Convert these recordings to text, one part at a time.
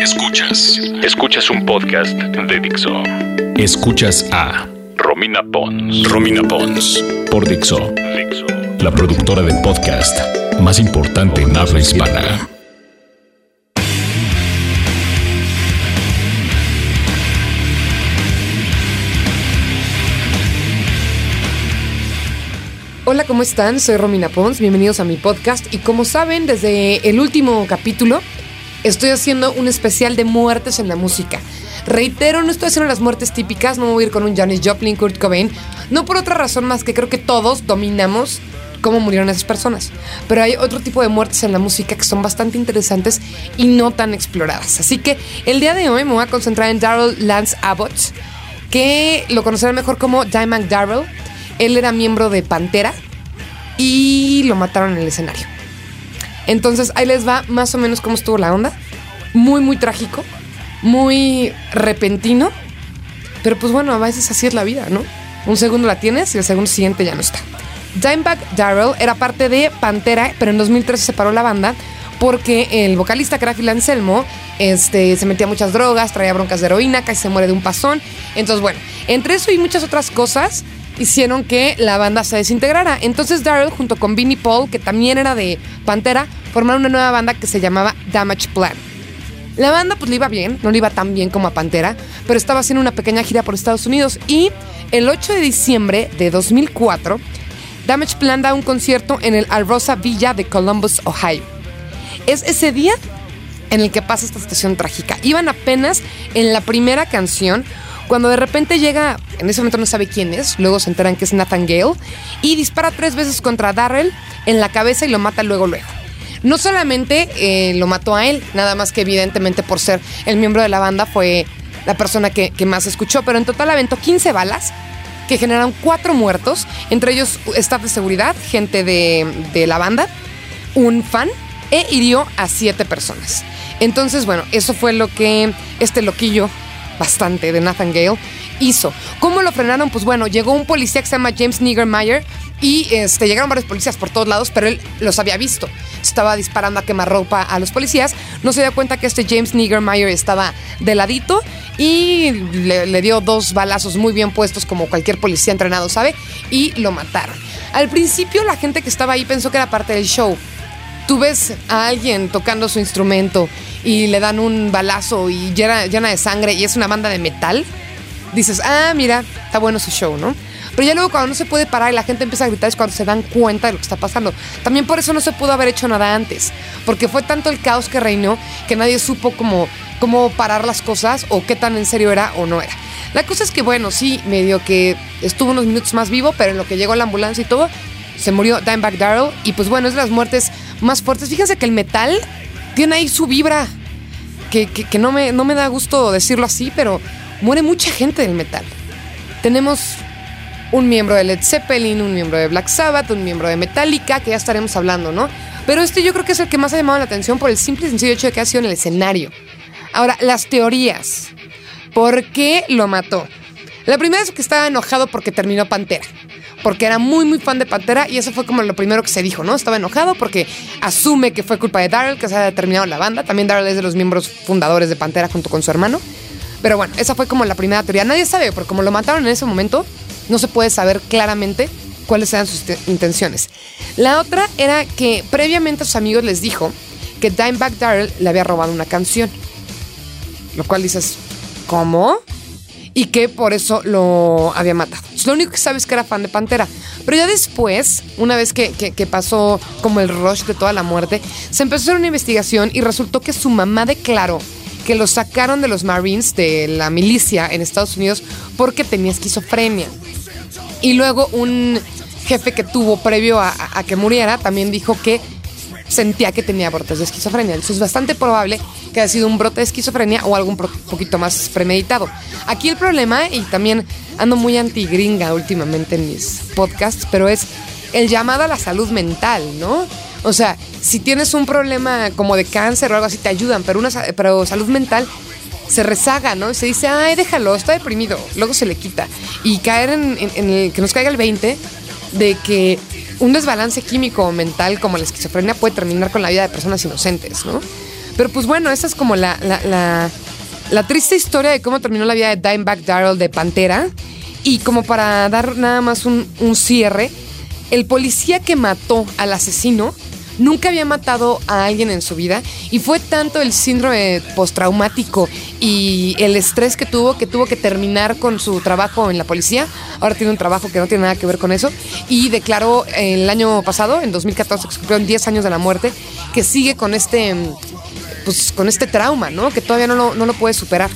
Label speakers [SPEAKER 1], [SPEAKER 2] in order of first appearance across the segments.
[SPEAKER 1] Escuchas. Escuchas un podcast de Dixo. Escuchas a Romina Pons. Romina Pons. Por Dixo. Dixo. La productora del podcast más importante en habla hispana.
[SPEAKER 2] Hola, ¿cómo están? Soy Romina Pons, bienvenidos a mi podcast y como saben, desde el último capítulo estoy haciendo un especial de muertes en la música. Reitero, no estoy haciendo las muertes típicas, no voy a ir con un Janis Joplin, Kurt Cobain, no por otra razón más que creo que todos dominamos cómo murieron esas personas. Pero hay otro tipo de muertes en la música que son bastante interesantes y no tan exploradas. Así que el día de hoy me voy a concentrar en Daryl Lance Abbott, que lo conocerán mejor como Diamond Darrell él era miembro de Pantera y lo mataron en el escenario. Entonces ahí les va más o menos cómo estuvo la onda. Muy, muy trágico, muy repentino. Pero pues bueno, a veces así es la vida, ¿no? Un segundo la tienes y el segundo siguiente ya no está. Dimebag Darrell era parte de Pantera, pero en 2013 se separó la banda porque el vocalista que era Phil Anselmo este, se metía muchas drogas, traía broncas de heroína, casi se muere de un pasón. Entonces, bueno, entre eso y muchas otras cosas, hicieron que la banda se desintegrara. Entonces Daryl, junto con Vinnie Paul, que también era de Pantera, formaron una nueva banda que se llamaba Damage Plan. La banda pues le iba bien, no le iba tan bien como a Pantera, pero estaba haciendo una pequeña gira por Estados Unidos y el 8 de diciembre de 2004, Damage Plan da un concierto en el Alrosa Villa de Columbus, Ohio. Es ese día en el que pasa esta situación trágica. Iban apenas en la primera canción cuando de repente llega, en ese momento no sabe quién es, luego se enteran que es Nathan Gale, y dispara tres veces contra Darrell en la cabeza y lo mata luego luego. No solamente eh, lo mató a él, nada más que evidentemente por ser el miembro de la banda fue la persona que, más escuchó, pero en total aventó 15 balas que generaron cuatro muertos, entre ellos staff de seguridad, gente de, de la banda, un fan, e hirió a siete personas. Entonces, bueno, eso fue lo que este loquillo bastante de Nathan Gale, hizo. ¿Cómo lo frenaron? Pues bueno, llegó un policía que se llama James Niggermeyer y este, llegaron varios policías por todos lados, pero él los había visto. Estaba disparando a quemarropa a los policías. No se dio cuenta que este James Niggermeyer estaba de ladito y le, le, dio dos balazos muy bien puestos, como cualquier policía entrenado sabe, y lo mataron. Al principio, la gente que estaba ahí pensó que era parte del show tú ves a alguien tocando su instrumento y le dan un balazo y llena, llena de sangre y es una banda de metal, dices, ah, mira, está bueno su show, ¿no? Pero ya luego cuando no se puede parar y la gente empieza a gritar es cuando se dan cuenta de lo que está pasando. También por eso no se pudo haber hecho nada antes, porque fue tanto el caos que reinó que nadie supo cómo, cómo parar las cosas o qué tan en serio era o no era. La cosa es que, bueno, sí, medio que estuvo unos minutos más vivo, pero en lo que llegó la ambulancia y todo, se murió Dimebag Darrell. Y pues bueno, es de las muertes más fuertes. Fíjense que el metal tiene ahí su vibra, que, no, me, no me da gusto decirlo así, pero muere mucha gente del metal. Tenemos un miembro de Led Zeppelin, un miembro de Black Sabbath, un miembro de Metallica, que ya estaremos hablando, ¿no? Pero este yo creo que es el que más ha llamado la atención por el simple y sencillo hecho de que ha sido en el escenario. Ahora, las teorías. ¿Por qué lo mató? La primera es que estaba enojado porque terminó Pantera porque era muy, muy fan de Pantera y eso fue como lo primero que se dijo, ¿no? Estaba enojado porque asume que fue culpa de Daryl que se ha determinado la banda. También Daryl es de los miembros fundadores de Pantera junto con su hermano. Pero bueno, esa fue como la primera teoría. Nadie sabe, porque como lo mataron en ese momento, no se puede saber claramente cuáles eran sus intenciones. La otra era que previamente a sus amigos les dijo que Dimebag Daryl le había robado una canción. Lo cual dices, ¿cómo? Y que por eso lo había matado. Lo único que sabes es que era fan de Pantera. Pero ya después, una vez que, pasó como el rush de toda la muerte, se empezó a hacer una investigación y resultó que su mamá declaró que lo sacaron de los Marines, de la milicia en Estados Unidos, porque tenía esquizofrenia. Y luego un jefe que tuvo previo a que muriera también dijo que sentía que tenía brotes de esquizofrenia. Entonces es bastante probable que haya sido un brote de esquizofrenia o algo un poquito más premeditado. Aquí el problema, y también ando muy anti-gringa últimamente en mis podcasts, pero es el llamado a la salud mental, ¿no? O sea, si tienes un problema como de cáncer o algo así, te ayudan, pero, una, salud mental se rezaga, ¿no? Se dice, ay, déjalo, está deprimido. Luego se le quita. Y caer en, que nos caiga el 20 de que un desbalance químico o mental como la esquizofrenia puede terminar con la vida de personas inocentes, ¿no? Pero pues bueno, esa es como la, la, triste historia de cómo terminó la vida de Dimebag Darrell de Pantera. Y como para dar nada más un, un cierre, el policía que mató al asesino nunca había matado a alguien en su vida y fue tanto el síndrome postraumático y el estrés que tuvo que tuvo que terminar con su trabajo en la policía. Ahora tiene un trabajo que no tiene nada que ver con eso y declaró el año pasado, en 2014, que se cumplieron 10 años de la muerte, que sigue con este, pues, con este trauma, ¿no? Que todavía no lo, no lo puede superar.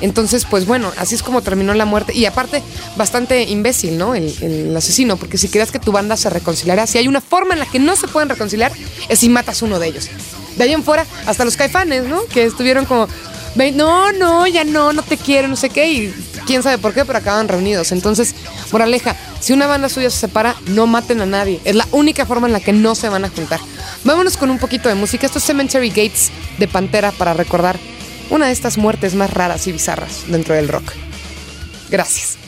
[SPEAKER 2] Entonces, pues bueno, así es como terminó la muerte. Y aparte, bastante imbécil, ¿no? El, asesino, porque si querías que tu banda se reconciliara, si hay una forma en la que no se pueden reconciliar, es si matas uno de ellos. De ahí en fuera, hasta los caifanes, ¿no? Que estuvieron como, no, no, ya no, no te quiero, no sé qué, y quién sabe por qué, pero acaban reunidos. Entonces, moraleja, si una banda suya se separa, no maten a nadie. Es la única forma en la que no se van a juntar. Vámonos con un poquito de música. Esto es Cemetery Gates de Pantera para recordar una de estas muertes más raras y bizarras dentro del rock. Gracias.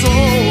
[SPEAKER 1] sou.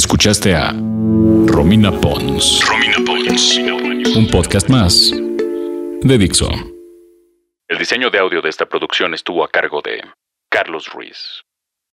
[SPEAKER 3] Escuchaste a Romina Pons. Romina Pons. Un podcast más de Dixo. El diseño de audio de esta producción estuvo a cargo de Carlos Ruiz.